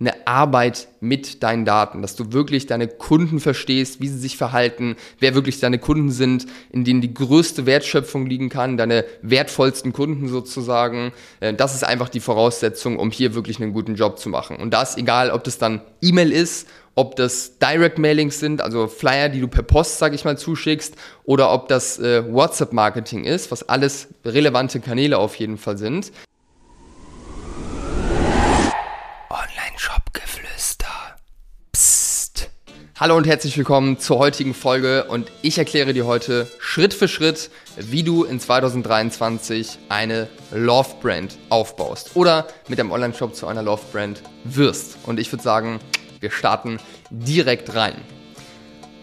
eine Arbeit mit deinen Daten, dass du wirklich deine Kunden verstehst, wie sie sich verhalten, wer wirklich deine Kunden sind, in denen die größte Wertschöpfung liegen kann, deine wertvollsten Kunden sozusagen. Äh, das ist einfach die Voraussetzung, um hier wirklich einen guten Job zu machen. Und da ist egal, ob das dann E-Mail ist, ob das Direct Mailings sind, also Flyer, die du per Post, sage ich mal, zuschickst, oder ob das äh, WhatsApp Marketing ist, was alles relevante Kanäle auf jeden Fall sind. Hallo und herzlich willkommen zur heutigen Folge und ich erkläre dir heute Schritt für Schritt, wie du in 2023 eine Love Brand aufbaust oder mit deinem Online-Shop zu einer Love Brand wirst. Und ich würde sagen, wir starten direkt rein.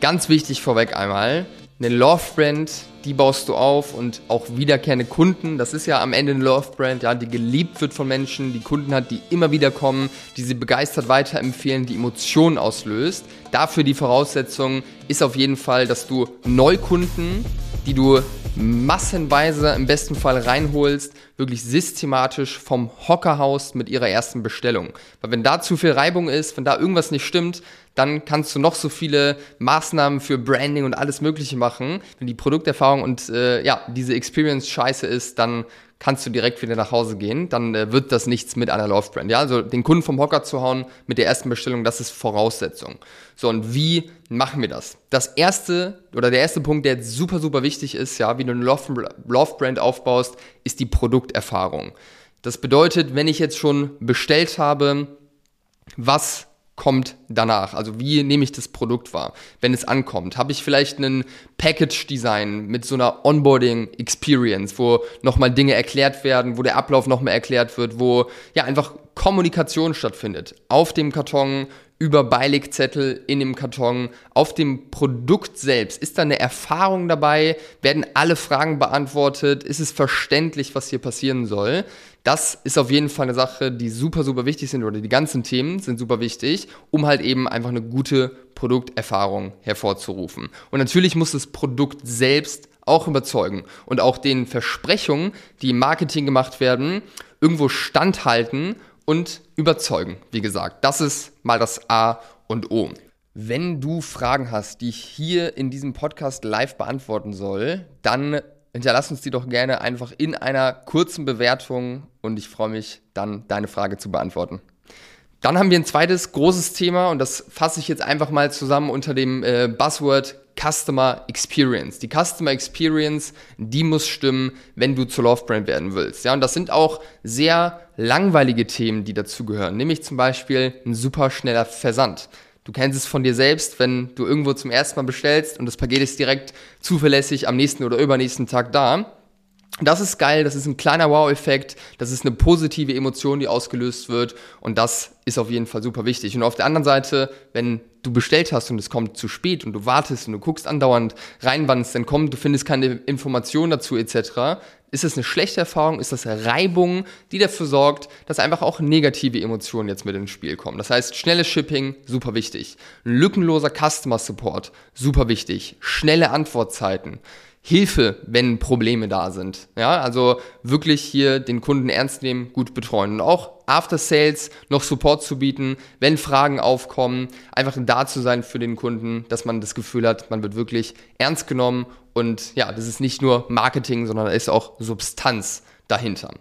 Ganz wichtig vorweg einmal, eine Love Brand, die baust du auf und auch wiederkehrende Kunden. Das ist ja am Ende eine Love Brand, ja, die geliebt wird von Menschen, die Kunden hat, die immer wieder kommen, die sie begeistert weiterempfehlen, die Emotionen auslöst. Dafür die Voraussetzung ist auf jeden Fall, dass du Neukunden, die du massenweise im besten Fall reinholst, wirklich systematisch vom Hockerhaus mit ihrer ersten Bestellung. Weil wenn da zu viel Reibung ist, wenn da irgendwas nicht stimmt, dann kannst du noch so viele Maßnahmen für Branding und alles Mögliche machen. Wenn die Produkterfahrung und äh, ja, diese Experience scheiße ist, dann kannst du direkt wieder nach Hause gehen. Dann äh, wird das nichts mit einer Love Brand. Ja, also den Kunden vom Hocker zu hauen mit der ersten Bestellung, das ist Voraussetzung. So, und wie machen wir das? Das erste oder der erste Punkt, der super, super wichtig ist, ja, wie du eine Love, Love Brand aufbaust, ist die Produkterfahrung. Das bedeutet, wenn ich jetzt schon bestellt habe, was kommt danach? Also wie nehme ich das Produkt wahr, wenn es ankommt? Habe ich vielleicht einen Package-Design mit so einer Onboarding-Experience, wo nochmal Dinge erklärt werden, wo der Ablauf nochmal erklärt wird, wo ja einfach Kommunikation stattfindet. Auf dem Karton, über Beilegzettel in dem Karton, auf dem Produkt selbst. Ist da eine Erfahrung dabei? Werden alle Fragen beantwortet? Ist es verständlich, was hier passieren soll? Das ist auf jeden Fall eine Sache, die super, super wichtig sind oder die ganzen Themen sind super wichtig, um halt eben einfach eine gute Produkterfahrung hervorzurufen. Und natürlich muss das Produkt selbst auch überzeugen und auch den Versprechungen, die im Marketing gemacht werden, irgendwo standhalten und überzeugen. Wie gesagt, das ist mal das A und O. Wenn du Fragen hast, die ich hier in diesem Podcast live beantworten soll, dann hinterlass uns die doch gerne einfach in einer kurzen Bewertung und ich freue mich dann, deine Frage zu beantworten. Dann haben wir ein zweites großes Thema und das fasse ich jetzt einfach mal zusammen unter dem äh, Buzzword Customer Experience. Die Customer Experience, die muss stimmen, wenn du zur Love Brand werden willst. Ja, und das sind auch sehr langweilige Themen, die dazugehören, nämlich zum Beispiel ein super schneller Versand. Du kennst es von dir selbst, wenn du irgendwo zum ersten Mal bestellst und das Paket ist direkt zuverlässig am nächsten oder übernächsten Tag da. Das ist geil, das ist ein kleiner Wow-Effekt, das ist eine positive Emotion, die ausgelöst wird und das ist auf jeden Fall super wichtig. Und auf der anderen Seite, wenn du bestellt hast und es kommt zu spät und du wartest und du guckst andauernd rein, wann es denn kommt, du findest keine Informationen dazu etc., ist es eine schlechte Erfahrung? Ist das Reibung, die dafür sorgt, dass einfach auch negative Emotionen jetzt mit ins Spiel kommen? Das heißt, schnelles Shipping, super wichtig. Lückenloser Customer Support, super wichtig. Schnelle Antwortzeiten. Hilfe, wenn Probleme da sind. Ja, also wirklich hier den Kunden ernst nehmen, gut betreuen und auch After Sales noch Support zu bieten, wenn Fragen aufkommen, einfach da zu sein für den Kunden, dass man das Gefühl hat, man wird wirklich ernst genommen und ja, das ist nicht nur Marketing, sondern da ist auch Substanz dahinter.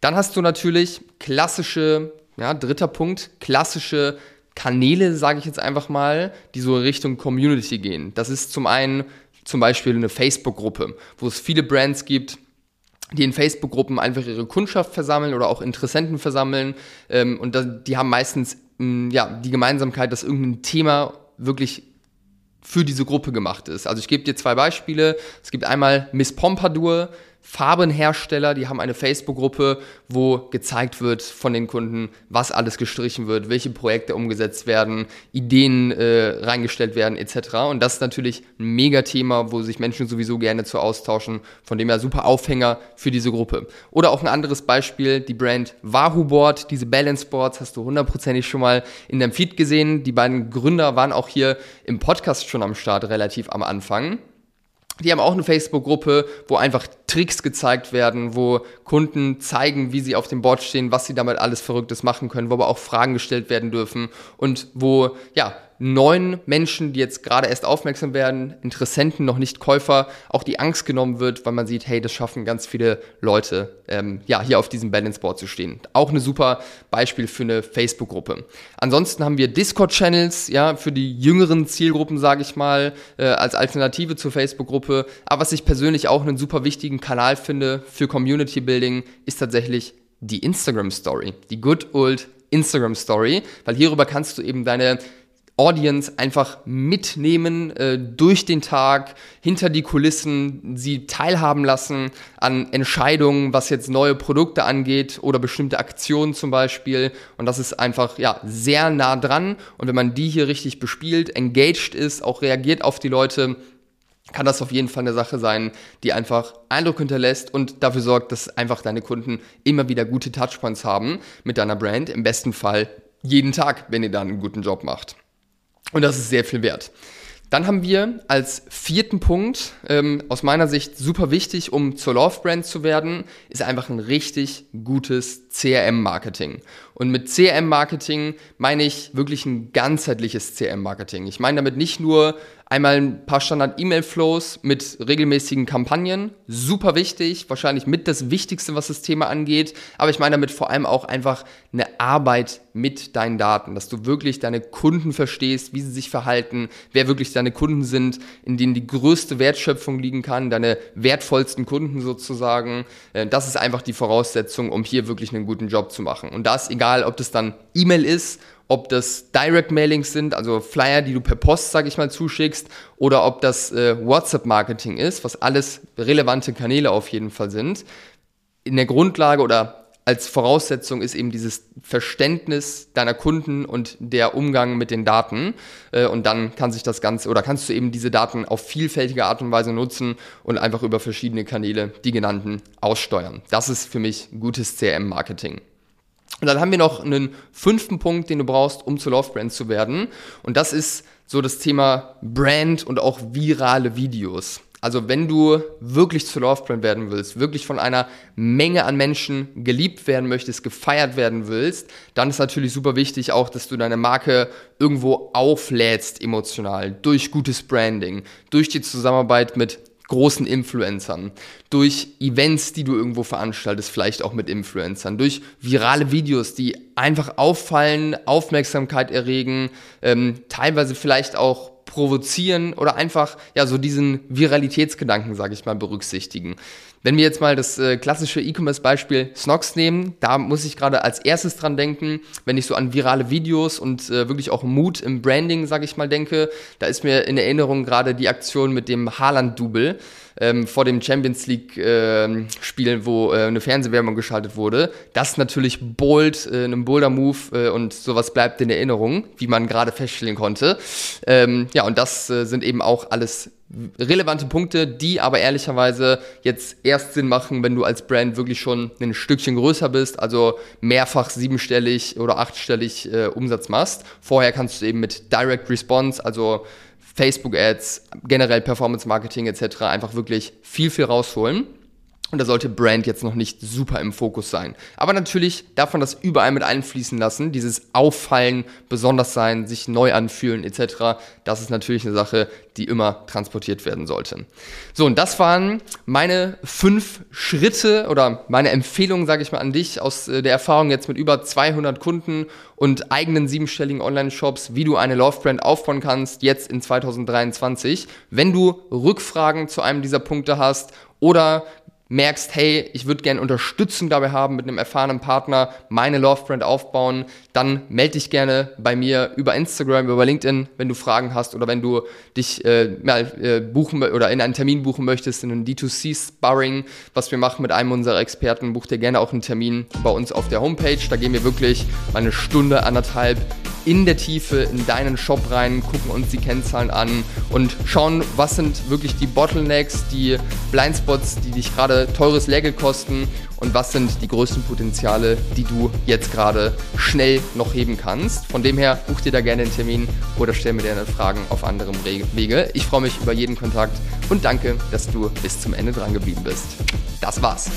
Dann hast du natürlich klassische, ja, dritter Punkt, klassische Kanäle, sage ich jetzt einfach mal, die so Richtung Community gehen. Das ist zum einen zum Beispiel eine Facebook-Gruppe, wo es viele Brands gibt, die in Facebook-Gruppen einfach ihre Kundschaft versammeln oder auch Interessenten versammeln. Ähm, und das, die haben meistens mh, ja, die Gemeinsamkeit, dass irgendein Thema wirklich für diese Gruppe gemacht ist. Also ich gebe dir zwei Beispiele. Es gibt einmal Miss Pompadour, Farbenhersteller, die haben eine Facebook-Gruppe, wo gezeigt wird von den Kunden, was alles gestrichen wird, welche Projekte umgesetzt werden, Ideen äh, reingestellt werden etc. Und das ist natürlich ein Megathema, wo sich Menschen sowieso gerne zu austauschen, von dem her super Aufhänger für diese Gruppe. Oder auch ein anderes Beispiel, die Brand Wahoo Board, diese Balance Boards hast du hundertprozentig schon mal in deinem Feed gesehen. Die beiden Gründer waren auch hier im Podcast schon am Start relativ am Anfang. Die haben auch eine Facebook-Gruppe, wo einfach Tricks gezeigt werden, wo Kunden zeigen, wie sie auf dem Board stehen, was sie damit alles Verrücktes machen können, wo aber auch Fragen gestellt werden dürfen und wo, ja, neuen Menschen, die jetzt gerade erst aufmerksam werden, Interessenten, noch nicht Käufer, auch die Angst genommen wird, weil man sieht, hey, das schaffen ganz viele Leute, ähm, ja, hier auf diesem Balance Board zu stehen. Auch eine super Beispiel für eine Facebook-Gruppe. Ansonsten haben wir Discord-Channels, ja, für die jüngeren Zielgruppen, sage ich mal, äh, als Alternative zur Facebook-Gruppe. Aber was ich persönlich auch einen super wichtigen Kanal finde für Community Building, ist tatsächlich die Instagram Story, die good old Instagram Story, weil hierüber kannst du eben deine Audience einfach mitnehmen äh, durch den Tag, hinter die Kulissen, sie teilhaben lassen an Entscheidungen, was jetzt neue Produkte angeht oder bestimmte Aktionen zum Beispiel. Und das ist einfach ja sehr nah dran. Und wenn man die hier richtig bespielt, engaged ist, auch reagiert auf die Leute, kann das auf jeden Fall eine Sache sein, die einfach Eindruck hinterlässt und dafür sorgt, dass einfach deine Kunden immer wieder gute Touchpoints haben mit deiner Brand. Im besten Fall jeden Tag, wenn ihr da einen guten Job macht. Und das ist sehr viel wert. Dann haben wir als vierten Punkt, ähm, aus meiner Sicht super wichtig, um zur Love Brand zu werden, ist einfach ein richtig gutes CRM-Marketing. Und mit CRM-Marketing meine ich wirklich ein ganzheitliches CRM-Marketing. Ich meine damit nicht nur einmal ein paar Standard-E-Mail-Flows mit regelmäßigen Kampagnen, super wichtig, wahrscheinlich mit das Wichtigste, was das Thema angeht, aber ich meine damit vor allem auch einfach eine Arbeit mit deinen Daten, dass du wirklich deine Kunden verstehst, wie sie sich verhalten, wer wirklich deine Kunden sind, in denen die größte Wertschöpfung liegen kann, deine wertvollsten Kunden sozusagen. Äh, das ist einfach die Voraussetzung, um hier wirklich einen guten Job zu machen. Und da ist egal, ob das dann E-Mail ist ob das Direct Mailings sind, also Flyer, die du per Post, sag ich mal, zuschickst, oder ob das äh, WhatsApp-Marketing ist, was alles relevante Kanäle auf jeden Fall sind. In der Grundlage oder als Voraussetzung ist eben dieses Verständnis deiner Kunden und der Umgang mit den Daten. Äh, und dann kann sich das Ganze oder kannst du eben diese Daten auf vielfältige Art und Weise nutzen und einfach über verschiedene Kanäle, die genannten, aussteuern. Das ist für mich gutes CRM-Marketing. Und dann haben wir noch einen fünften Punkt, den du brauchst, um zur Love Brand zu werden. Und das ist so das Thema Brand und auch virale Videos. Also wenn du wirklich zur Love Brand werden willst, wirklich von einer Menge an Menschen geliebt werden möchtest, gefeiert werden willst, dann ist natürlich super wichtig auch, dass du deine Marke irgendwo auflädst emotional durch gutes Branding, durch die Zusammenarbeit mit großen Influencern, durch Events, die du irgendwo veranstaltest, vielleicht auch mit Influencern, durch virale Videos, die einfach auffallen, Aufmerksamkeit erregen, ähm, teilweise vielleicht auch provozieren oder einfach ja so diesen Viralitätsgedanken, sage ich mal, berücksichtigen. Wenn wir jetzt mal das äh, klassische E-Commerce-Beispiel Snox nehmen, da muss ich gerade als erstes dran denken, wenn ich so an virale Videos und äh, wirklich auch Mut im Branding, sage ich mal, denke. Da ist mir in Erinnerung gerade die Aktion mit dem Haaland-Double ähm, vor dem Champions League-Spiel, ähm, äh, wo eine Fernsehwerbung geschaltet wurde. Das ist natürlich bold, äh, ein bolder Move äh, und sowas bleibt in Erinnerung, wie man gerade feststellen konnte. Ähm, ja, und das äh, sind eben auch alles relevante Punkte, die aber ehrlicherweise jetzt erst Sinn machen, wenn du als Brand wirklich schon ein Stückchen größer bist, also mehrfach siebenstellig oder achtstellig äh, Umsatz machst. Vorher kannst du eben mit Direct Response, also Facebook Ads, generell Performance Marketing etc. einfach wirklich viel, viel rausholen. Und da sollte Brand jetzt noch nicht super im Fokus sein. Aber natürlich darf man das überall mit einfließen lassen. Dieses Auffallen, besonders sein, sich neu anfühlen etc. Das ist natürlich eine Sache, die immer transportiert werden sollte. So, und das waren meine fünf Schritte oder meine Empfehlungen, sage ich mal, an dich aus äh, der Erfahrung jetzt mit über 200 Kunden und eigenen siebenstelligen Online-Shops, wie du eine Love-Brand aufbauen kannst, jetzt in 2023. Wenn du Rückfragen zu einem dieser Punkte hast oder merkst, hey, ich würde gerne Unterstützung dabei haben, mit einem erfahrenen Partner meine Love Brand aufbauen, dann melde dich gerne bei mir über Instagram, über LinkedIn, wenn du Fragen hast oder wenn du dich äh, mal äh, buchen oder in einen Termin buchen möchtest, in einen D2C Sparring, was wir machen mit einem unserer Experten, buch dir gerne auch einen Termin bei uns auf der Homepage. Da gehen wir wirklich mal eine Stunde, anderthalb in der Tiefe in deinen Shop rein, gucken uns die Kennzahlen an und schauen, was sind wirklich die Bottlenecks, die Blindspots, die dich gerade teures Lehrgeld kosten und was sind die größten Potenziale, die du jetzt gerade schnell noch heben kannst. Von dem her, buch dir da gerne einen Termin oder stell mir deine Fragen auf anderem Wege. Ich freue mich über jeden Kontakt und danke, dass du bis zum Ende dran geblieben bist. Das war's.